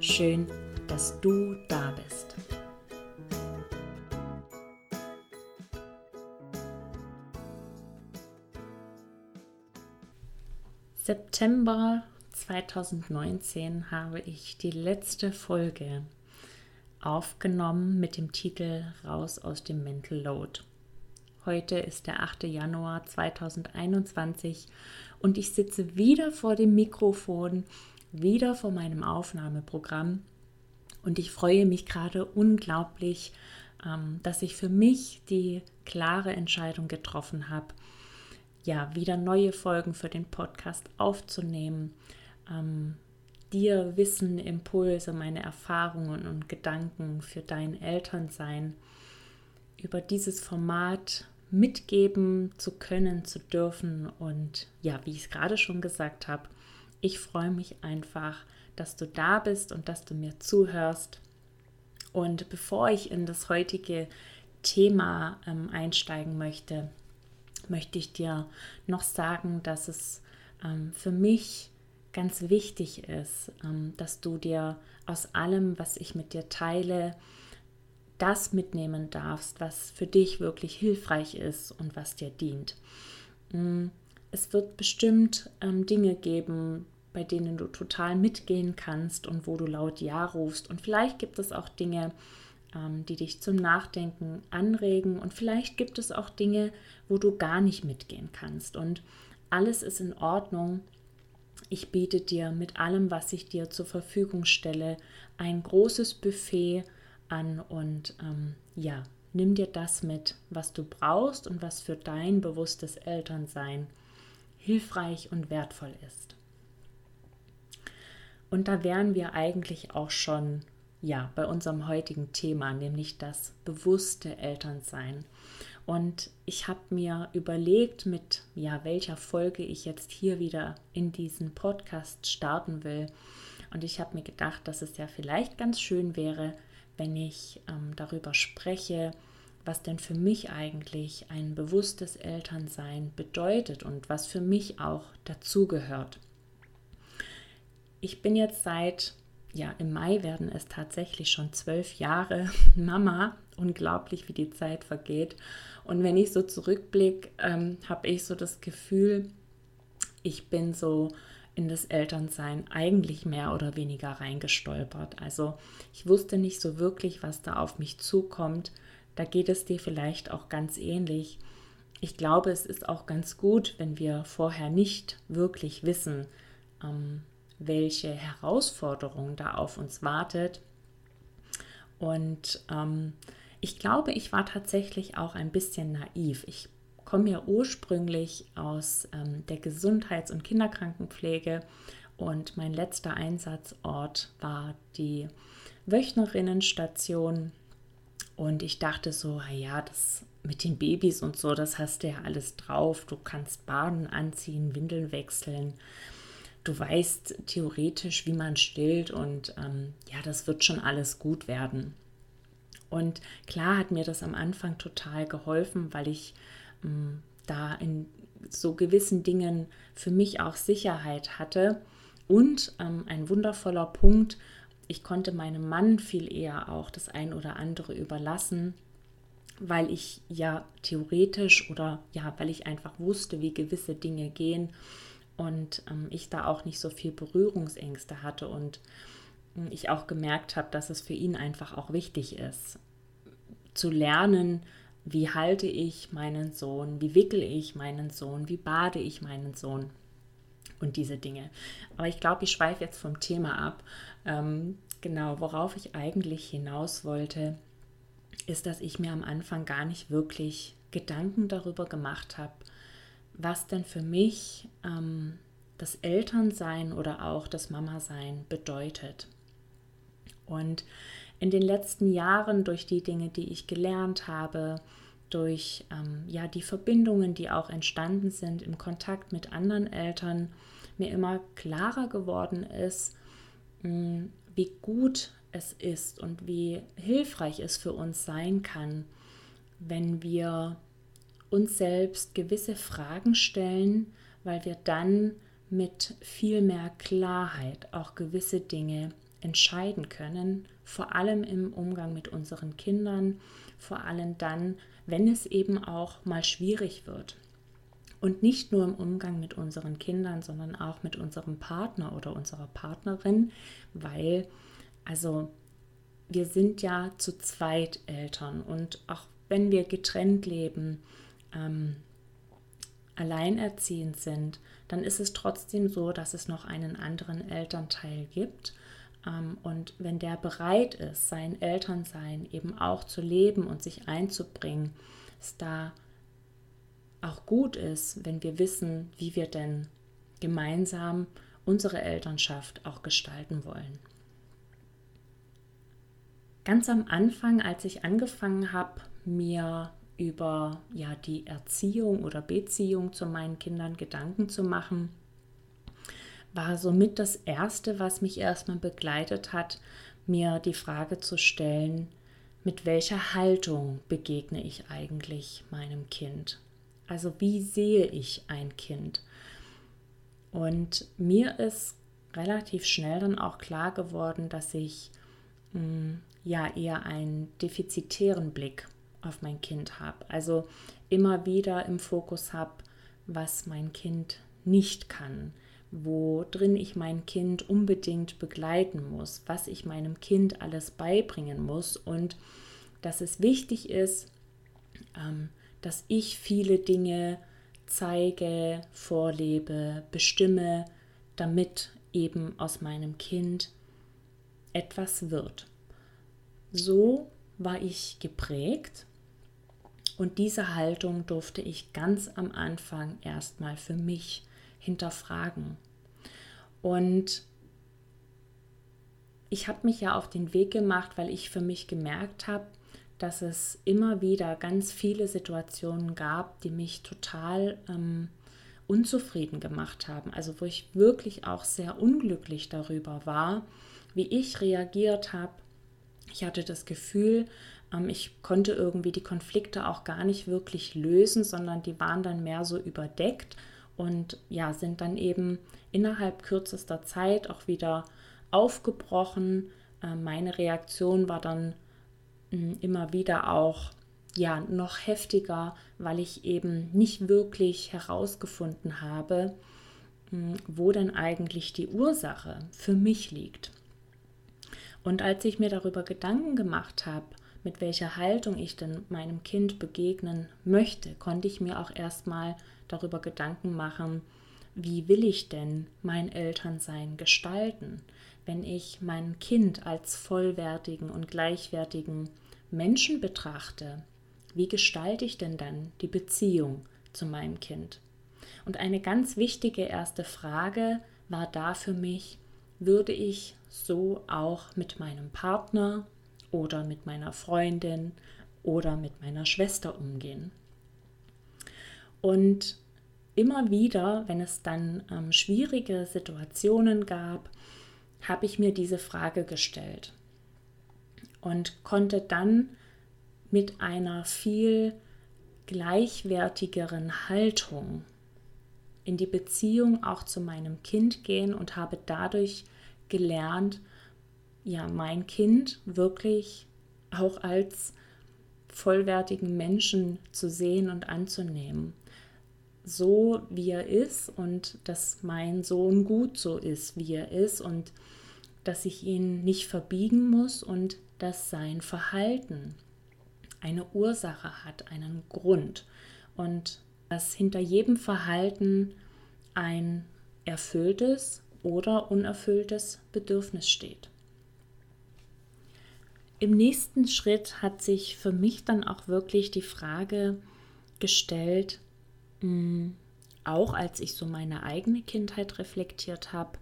Schön, dass du da bist. September 2019 habe ich die letzte Folge aufgenommen mit dem Titel Raus aus dem Mental Load. Heute ist der 8. Januar 2021 und ich sitze wieder vor dem Mikrofon wieder vor meinem Aufnahmeprogramm und ich freue mich gerade unglaublich, ähm, dass ich für mich die klare Entscheidung getroffen habe, ja, wieder neue Folgen für den Podcast aufzunehmen, ähm, dir Wissen, Impulse, meine Erfahrungen und Gedanken für dein Elternsein über dieses Format mitgeben zu können, zu dürfen. Und ja, wie ich es gerade schon gesagt habe, ich freue mich einfach, dass du da bist und dass du mir zuhörst. Und bevor ich in das heutige Thema ähm, einsteigen möchte, möchte ich dir noch sagen, dass es ähm, für mich ganz wichtig ist, ähm, dass du dir aus allem, was ich mit dir teile, das mitnehmen darfst, was für dich wirklich hilfreich ist und was dir dient. Mm, es wird bestimmt ähm, Dinge geben, bei denen du total mitgehen kannst und wo du laut Ja rufst. Und vielleicht gibt es auch Dinge, ähm, die dich zum Nachdenken anregen. Und vielleicht gibt es auch Dinge, wo du gar nicht mitgehen kannst. Und alles ist in Ordnung. Ich biete dir mit allem, was ich dir zur Verfügung stelle, ein großes Buffet an und ähm, ja, nimm dir das mit, was du brauchst und was für dein bewusstes Elternsein hilfreich und wertvoll ist. Und da wären wir eigentlich auch schon ja bei unserem heutigen Thema, nämlich das bewusste Elternsein. Und ich habe mir überlegt, mit ja welcher Folge ich jetzt hier wieder in diesen Podcast starten will. Und ich habe mir gedacht, dass es ja vielleicht ganz schön wäre, wenn ich ähm, darüber spreche, was denn für mich eigentlich ein bewusstes Elternsein bedeutet und was für mich auch dazugehört. Ich bin jetzt seit, ja, im Mai werden es tatsächlich schon zwölf Jahre Mama. Unglaublich, wie die Zeit vergeht. Und wenn ich so zurückblicke, ähm, habe ich so das Gefühl, ich bin so in das Elternsein eigentlich mehr oder weniger reingestolpert. Also ich wusste nicht so wirklich, was da auf mich zukommt. Da geht es dir vielleicht auch ganz ähnlich. Ich glaube, es ist auch ganz gut, wenn wir vorher nicht wirklich wissen, ähm, welche Herausforderung da auf uns wartet. Und ähm, ich glaube, ich war tatsächlich auch ein bisschen naiv. Ich komme ja ursprünglich aus ähm, der Gesundheits- und Kinderkrankenpflege und mein letzter Einsatzort war die Wöchnerinnenstation. Und ich dachte so, ja, das mit den Babys und so, das hast du ja alles drauf. Du kannst baden, anziehen, Windeln wechseln. Du weißt theoretisch, wie man stillt und ähm, ja, das wird schon alles gut werden. Und klar hat mir das am Anfang total geholfen, weil ich da in so gewissen Dingen für mich auch Sicherheit hatte. Und ähm, ein wundervoller Punkt, ich konnte meinem Mann viel eher auch das ein oder andere überlassen, weil ich ja theoretisch oder ja, weil ich einfach wusste, wie gewisse Dinge gehen und ähm, ich da auch nicht so viel Berührungsängste hatte und äh, ich auch gemerkt habe, dass es für ihn einfach auch wichtig ist, zu lernen, wie halte ich meinen Sohn, wie wickel ich meinen Sohn, wie bade ich meinen Sohn und diese Dinge. Aber ich glaube, ich schweife jetzt vom Thema ab. Ähm, genau, worauf ich eigentlich hinaus wollte, ist, dass ich mir am Anfang gar nicht wirklich Gedanken darüber gemacht habe, was denn für mich ähm, das Elternsein oder auch das Mama-Sein bedeutet. Und in den letzten Jahren durch die Dinge, die ich gelernt habe, durch ähm, ja die Verbindungen, die auch entstanden sind im Kontakt mit anderen Eltern, mir immer klarer geworden ist, mh, mm, wie gut es ist und wie hilfreich es für uns sein kann, wenn wir uns selbst gewisse Fragen stellen, weil wir dann mit viel mehr Klarheit auch gewisse Dinge entscheiden können, vor allem im Umgang mit unseren Kindern, vor allem dann, wenn es eben auch mal schwierig wird. Und nicht nur im Umgang mit unseren Kindern, sondern auch mit unserem Partner oder unserer Partnerin, weil, also, wir sind ja zu zweit Eltern und auch wenn wir getrennt leben, ähm, alleinerziehend sind, dann ist es trotzdem so, dass es noch einen anderen Elternteil gibt. Ähm, und wenn der bereit ist, sein Elternsein eben auch zu leben und sich einzubringen, ist da auch gut ist, wenn wir wissen, wie wir denn gemeinsam unsere Elternschaft auch gestalten wollen. Ganz am Anfang, als ich angefangen habe, mir über ja, die Erziehung oder Beziehung zu meinen Kindern Gedanken zu machen, war somit das Erste, was mich erstmal begleitet hat, mir die Frage zu stellen, mit welcher Haltung begegne ich eigentlich meinem Kind? Also wie sehe ich ein Kind? Und mir ist relativ schnell dann auch klar geworden, dass ich mh, hm, ja eher einen defizitären Blick auf mein Kind habe. Also immer wieder im Fokus habe, was mein Kind nicht kann, wo drin ich mein Kind unbedingt begleiten muss, was ich meinem Kind alles beibringen muss und dass es wichtig ist, ähm, dass ich viele Dinge zeige, vorlebe, bestimme, damit eben aus meinem Kind etwas wird. So war ich geprägt und diese Haltung durfte ich ganz am Anfang erstmal für mich hinterfragen. Und ich habe mich ja auf den Weg gemacht, weil ich für mich gemerkt habe, dass es immer wieder ganz viele Situationen gab, die mich total ähm, unzufrieden gemacht haben. Also wo ich wirklich auch sehr unglücklich darüber war, wie ich reagiert habe. Ich hatte das Gefühl, ähm, ich konnte irgendwie die Konflikte auch gar nicht wirklich lösen, sondern die waren dann mehr so überdeckt und ja, sind dann eben innerhalb kürzester Zeit auch wieder aufgebrochen. Äh, meine Reaktion war dann immer wieder auch ja noch heftiger, weil ich eben nicht wirklich herausgefunden habe, wo denn eigentlich die Ursache für mich liegt. Und als ich mir darüber Gedanken gemacht habe, mit welcher Haltung ich denn meinem Kind begegnen möchte, konnte ich mir auch erstmal darüber Gedanken machen, wie will ich denn mein Elternsein gestalten? wenn ich mein Kind als vollwertigen und gleichwertigen Menschen betrachte, wie gestalte ich denn dann die Beziehung zu meinem Kind? Und eine ganz wichtige erste Frage war da für mich, würde ich so auch mit meinem Partner oder mit meiner Freundin oder mit meiner Schwester umgehen? Und immer wieder, wenn es dann ähm, schwierige Situationen gab, habe ich mir diese Frage gestellt und konnte dann mit einer viel gleichwertigeren Haltung in die Beziehung auch zu meinem Kind gehen und habe dadurch gelernt, ja, mein Kind wirklich auch als vollwertigen Menschen zu sehen und anzunehmen so, wie er ist und dass mein Sohn gut so ist, wie er ist und dass ich ihn nicht verbiegen muss und dass sein Verhalten eine Ursache hat, einen Grund und dass hinter jedem Verhalten ein erfülltes oder unerfülltes Bedürfnis steht. Im nächsten Schritt hat sich für mich dann auch wirklich die Frage gestellt, Mm, auch als ich so meine eigene Kindheit reflektiert habe,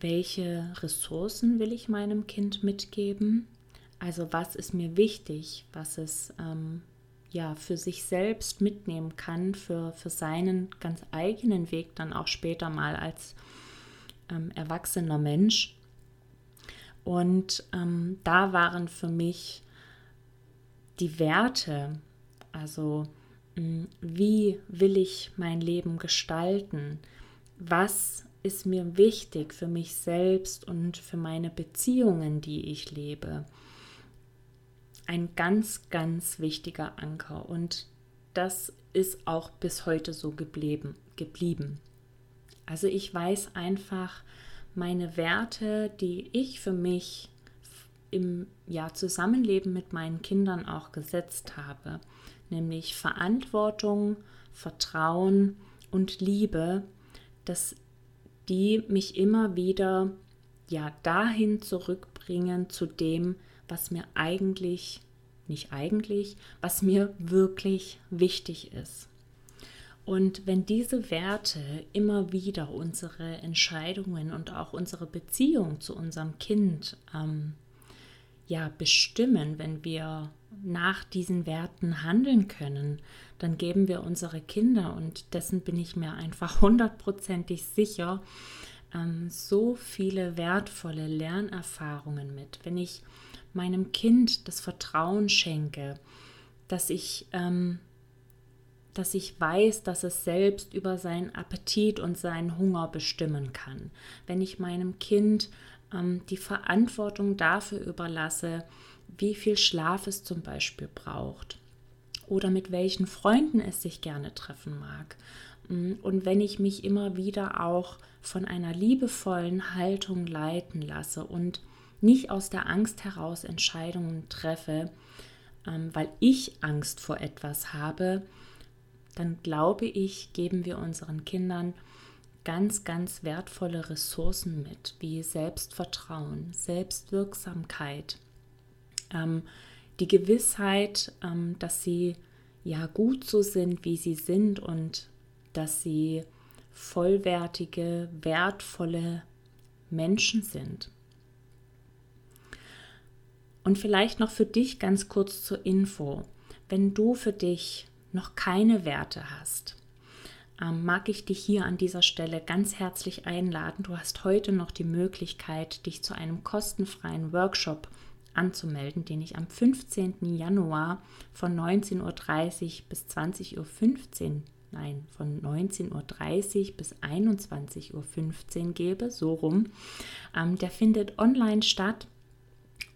welche Ressourcen will ich meinem Kind mitgeben? Also was ist mir wichtig, was es ähm, ja für sich selbst mitnehmen kann, für, für seinen ganz eigenen Weg dann auch später mal als ähm, erwachsener Mensch. Und ähm, da waren für mich die Werte, also wie will ich mein Leben gestalten, was ist mir wichtig für mich selbst und für meine Beziehungen, die ich lebe. Ein ganz, ganz wichtiger Anker und das ist auch bis heute so geblieben. geblieben. Also ich weiß einfach, meine Werte, die ich für mich im ja, Zusammenleben mit meinen Kindern auch gesetzt habe, nämlich Verantwortung, Vertrauen und Liebe, dass die mich immer wieder ja dahin zurückbringen zu dem, was mir eigentlich, nicht eigentlich, was mir wirklich wichtig ist. Und wenn diese Werte immer wieder unsere Entscheidungen und auch unsere Beziehung zu unserem Kind ähm, ja bestimmen, wenn wir nach diesen Werten handeln können, dann geben wir unsere Kinder, und dessen bin ich mir einfach hundertprozentig sicher, ähm, so viele wertvolle Lernerfahrungen mit. Wenn ich meinem Kind das Vertrauen schenke, dass ich ähm, dass ich weiß, dass es selbst über seinen Appetit und seinen Hunger bestimmen kann. Wenn ich meinem Kind die Verantwortung dafür überlasse, wie viel Schlaf es zum Beispiel braucht oder mit welchen Freunden es sich gerne treffen mag. Mm, und wenn ich mich immer wieder auch von einer liebevollen Haltung leiten lasse und nicht aus der Angst heraus Entscheidungen treffe, ähm, weil ich Angst vor etwas habe, dann glaube ich, geben wir unseren Kindern ganz, ganz wertvolle Ressourcen mit, wie Selbstvertrauen, Selbstwirksamkeit, ähm, die Gewissheit, ähm, dass sie ja gut so sind, wie sie sind und dass sie vollwertige, wertvolle Menschen sind. Und vielleicht noch für dich ganz kurz zur Info. Wenn du für dich noch keine Werte hast, ähm, mag ich dich hier an dieser Stelle ganz herzlich einladen. Du hast heute noch die Möglichkeit, dich zu einem kostenfreien Workshop anzumelden, den ich am 15. Januar von 19.30 Uhr bis 20.15 Uhr, nein, von 19.30 Uhr bis 21.15 Uhr gebe, so rum. Ähm, der findet online statt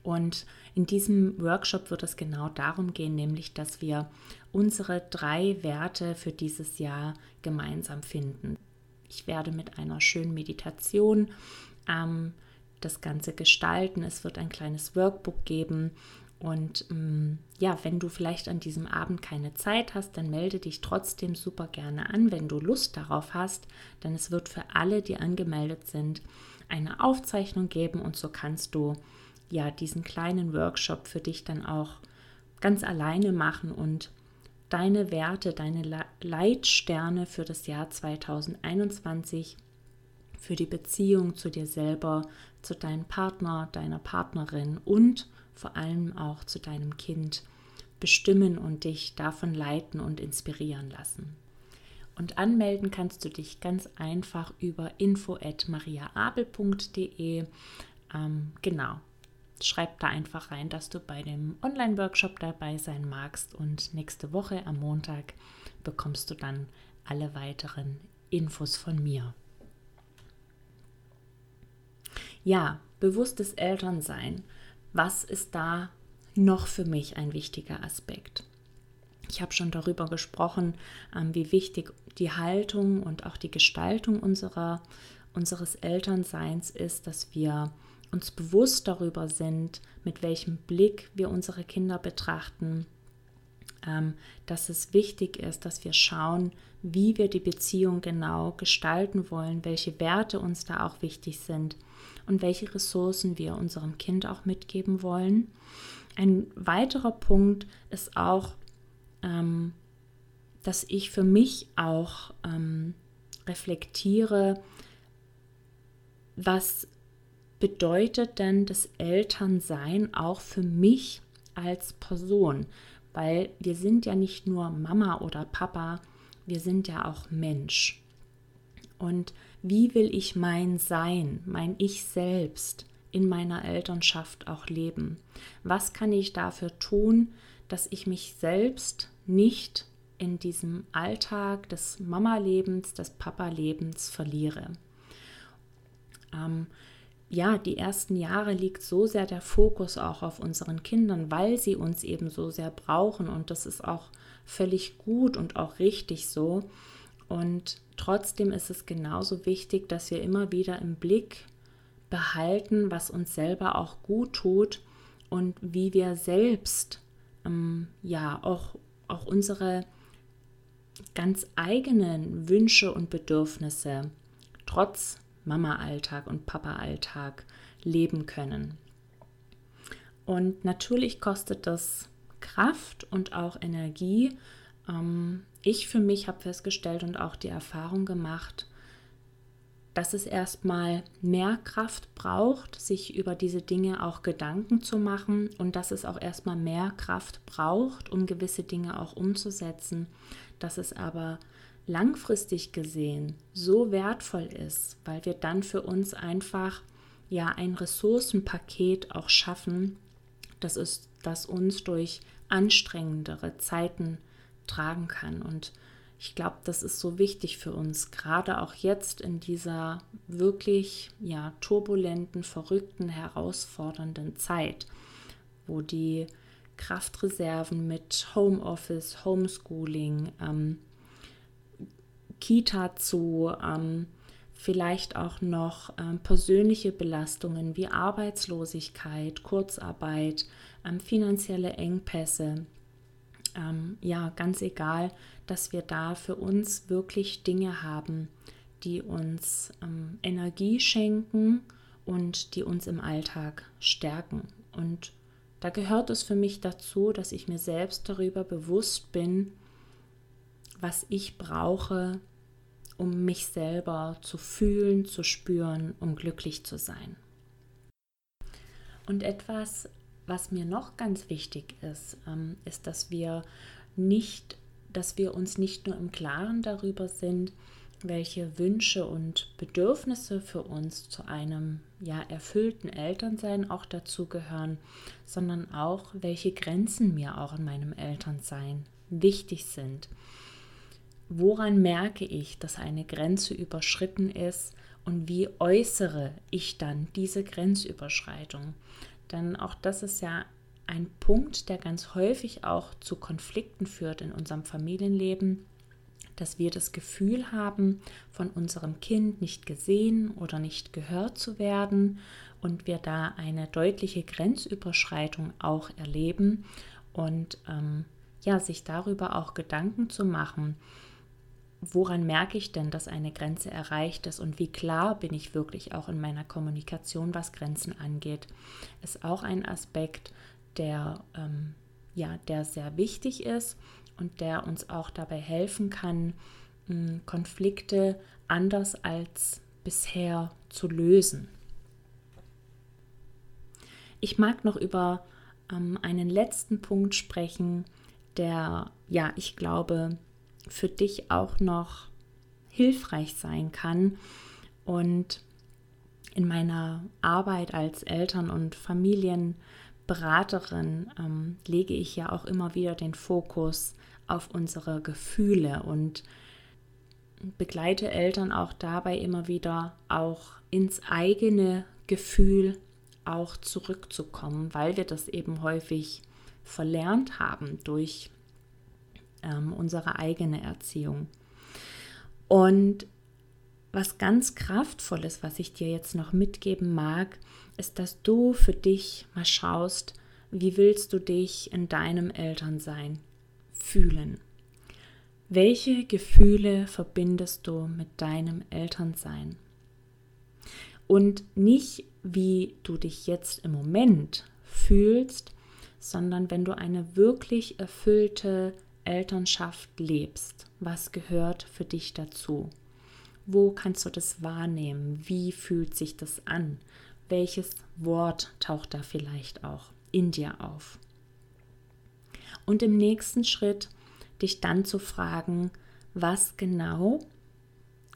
und in diesem Workshop wird es genau darum gehen, nämlich dass wir unsere drei Werte für dieses Jahr gemeinsam finden. Ich werde mit einer schönen Meditation ähm, das Ganze gestalten. Es wird ein kleines Workbook geben. Und ähm, ja, wenn du vielleicht an diesem Abend keine Zeit hast, dann melde dich trotzdem super gerne an, wenn du Lust darauf hast. Denn es wird für alle, die angemeldet sind, eine Aufzeichnung geben und so kannst du ja diesen kleinen Workshop für dich dann auch ganz alleine machen und deine Werte, deine Leitsterne für das Jahr 2021, für die Beziehung zu dir selber, zu deinem Partner, deiner Partnerin und vor allem auch zu deinem Kind bestimmen und dich davon leiten und inspirieren lassen. Und anmelden kannst du dich ganz einfach über info@mariaabel.de. Ähm, genau, schreib da einfach rein, dass du bei dem Online-Workshop dabei sein magst und nächste Woche am Montag bekommst du dann alle weiteren Infos von mir. Ja, bewusstes Elternsein. Was ist da noch für mich ein wichtiger Aspekt? Ich habe schon darüber gesprochen, ähm, wie wichtig die Haltung und auch die Gestaltung unserer, unseres Elternseins ist, dass wir uns bewusst darüber sind, mit welchem Blick wir unsere Kinder betrachten, ähm, dass es wichtig ist, dass wir schauen, wie wir die Beziehung genau gestalten wollen, welche Werte uns da auch wichtig sind und welche Ressourcen wir unserem Kind auch mitgeben wollen. Ein weiterer Punkt ist auch, ähm, dass ich für mich auch ähm, reflektiere, was bedeutet denn das Elternsein auch für mich als Person? Weil wir sind ja nicht nur Mama oder Papa, wir sind ja auch Mensch. Und wie will ich mein Sein, mein Ich selbst in meiner Elternschaft auch leben? Was kann ich dafür tun, dass ich mich selbst nicht in diesem Alltag des Mama-Lebens, des Papa-Lebens verliere? Ähm, ja, die ersten Jahre liegt so sehr der Fokus auch auf unseren Kindern, weil sie uns eben so sehr brauchen und das ist auch völlig gut und auch richtig so. Und trotzdem ist es genauso wichtig, dass wir immer wieder im Blick behalten, was uns selber auch gut tut und wie wir selbst ähm, ja auch, auch unsere ganz eigenen Wünsche und Bedürfnisse trotz Mama-Alltag und Papa-Alltag leben können. Und natürlich kostet das Kraft und auch Energie. Ähm, ich für mich habe festgestellt und auch die Erfahrung gemacht, dass es erstmal mehr Kraft braucht, sich über diese Dinge auch Gedanken zu machen und dass es auch erstmal mehr Kraft braucht, um gewisse Dinge auch umzusetzen, dass es aber langfristig gesehen so wertvoll ist, weil wir dann für uns einfach ja ein Ressourcenpaket auch schaffen, das ist, das uns durch anstrengendere Zeiten tragen kann. Und ich glaube, das ist so wichtig für uns, gerade auch jetzt in dieser wirklich ja turbulenten, verrückten, herausfordernden Zeit, wo die Kraftreserven mit Homeoffice, Homeschooling, ähm, Kita zu, ähm, vielleicht auch noch ähm, persönliche Belastungen wie Arbeitslosigkeit, Kurzarbeit, ähm, finanzielle Engpässe. Ähm, ja, ganz egal, dass wir da für uns wirklich Dinge haben, die uns ähm, Energie schenken und die uns im Alltag stärken. Und da gehört es für mich dazu, dass ich mir selbst darüber bewusst bin, was ich brauche, um mich selber zu fühlen, zu spüren, um glücklich zu sein. Und etwas, was mir noch ganz wichtig ist, ähm, ist, dass wir nicht, dass wir uns nicht nur im Klaren darüber sind, welche Wünsche und Bedürfnisse für uns zu einem ja erfüllten Elternsein auch dazugehören, sondern auch welche Grenzen mir auch in meinem Elternsein wichtig sind. Woran merke ich, dass eine Grenze überschritten ist und wie äußere ich dann diese Grenzüberschreitung? Denn auch das ist ja ein Punkt, der ganz häufig auch zu Konflikten führt in unserem Familienleben, dass wir das Gefühl haben, von unserem Kind nicht gesehen oder nicht gehört zu werden und wir da eine deutliche Grenzüberschreitung auch erleben und ähm, ja, sich darüber auch Gedanken zu machen, woran merke ich denn, dass eine Grenze erreicht ist und wie klar bin ich wirklich auch in meiner Kommunikation, was Grenzen angeht, ist auch ein Aspekt, der, ähm, ja, der sehr wichtig ist und der uns auch dabei helfen kann, mh, Konflikte anders als bisher zu lösen. Ich mag noch über ähm, einen letzten Punkt sprechen, der, ja, ich glaube, für dich auch noch hilfreich sein kann. Und in meiner Arbeit als Eltern- und Familienberaterin ähm, lege ich ja auch immer wieder den Fokus auf unsere Gefühle und begleite Eltern auch dabei immer wieder auch ins eigene Gefühl auch zurückzukommen, weil wir das eben häufig verlernt haben durch ähm, unsere eigene Erziehung. Und was ganz kraftvolles, was ich dir jetzt noch mitgeben mag, ist, dass du für dich mal schaust, wie willst du dich in deinem Elternsein fühlen? Welche Gefühle verbindest du mit deinem Elternsein? Und nicht, wie du dich jetzt im Moment fühlst, sondern wenn du eine wirklich erfüllte Elternschaft lebst, was gehört für dich dazu? Wo kannst du das wahrnehmen? Wie fühlt sich das an? Welches Wort taucht da vielleicht auch in dir auf? Und im nächsten Schritt dich dann zu fragen, was genau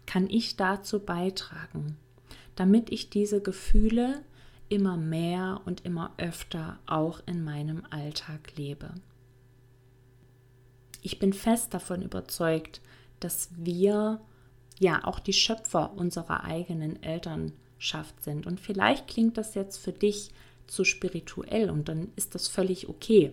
kann ich dazu beitragen, damit ich diese Gefühle immer mehr und immer öfter auch in meinem Alltag lebe. Ich bin fest davon überzeugt, dass wir ja auch die Schöpfer unserer eigenen Elternschaft sind. Und vielleicht klingt das jetzt für dich zu spirituell und dann ist das völlig okay.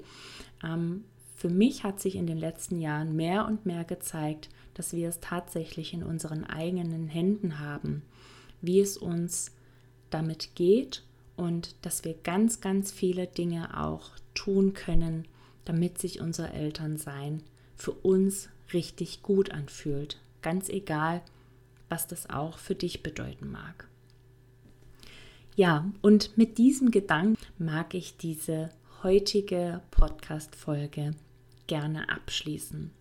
Ähm, für mich hat sich in den letzten Jahren mehr und mehr gezeigt, dass wir es tatsächlich in unseren eigenen Händen haben, wie es uns damit geht und dass wir ganz, ganz viele Dinge auch tun können, damit sich unser Elternsein für uns richtig gut anfühlt. Ganz egal, was das auch für dich bedeuten mag. Ja, und mit diesem Gedanken mag ich diese heutige Podcast-Folge gerne abschließen.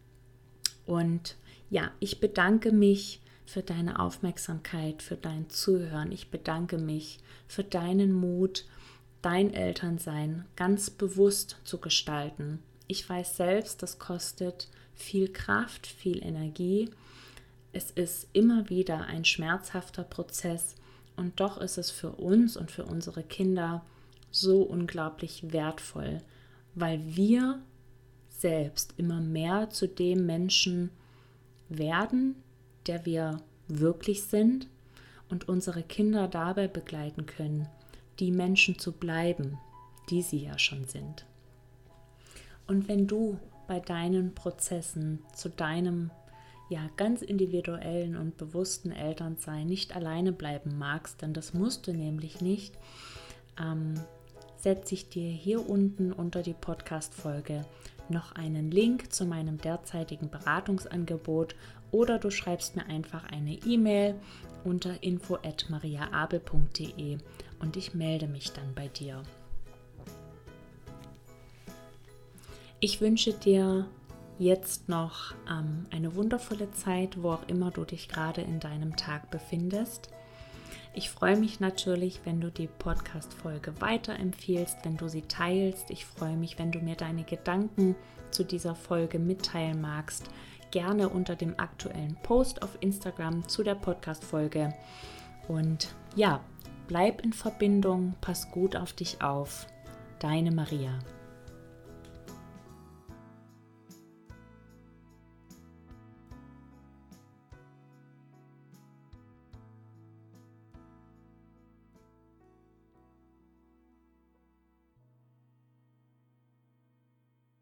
Und ja, ich bedanke mich für deine Aufmerksamkeit, für dein Zuhören. Ich bedanke mich für deinen Mut, dein Elternsein ganz bewusst zu gestalten. Ich weiß selbst, das kostet viel Kraft, viel Energie. Es ist immer wieder ein schmerzhafter Prozess und doch ist es für uns und für unsere Kinder so unglaublich wertvoll, weil wir selbst immer mehr zu dem Menschen werden, der wir wirklich sind und unsere Kinder dabei begleiten können, die Menschen zu bleiben, die sie ja schon sind. Und wenn du bei deinen Prozessen zu deinem ja ganz individuellen und bewussten Elternsein nicht alleine bleiben magst, denn das musst du nämlich nicht, ähm, setze ich dir hier unten unter die Podcast-Folge noch einen Link zu meinem derzeitigen Beratungsangebot oder du schreibst mir einfach eine E-Mail unter info@mariaabel.de und ich melde mich dann bei dir. Ich wünsche dir jetzt noch ähm, eine wundervolle Zeit, wo auch immer du dich gerade in deinem Tag befindest. Ich freue mich natürlich, wenn du die Podcast-Folge weiterempfiehlst, wenn du sie teilst. Ich freue mich, wenn du mir deine Gedanken zu dieser Folge mitteilen magst. Gerne unter dem aktuellen Post auf Instagram zu der Podcast-Folge. Und ja, bleib in Verbindung, pass gut auf dich auf. Deine Maria.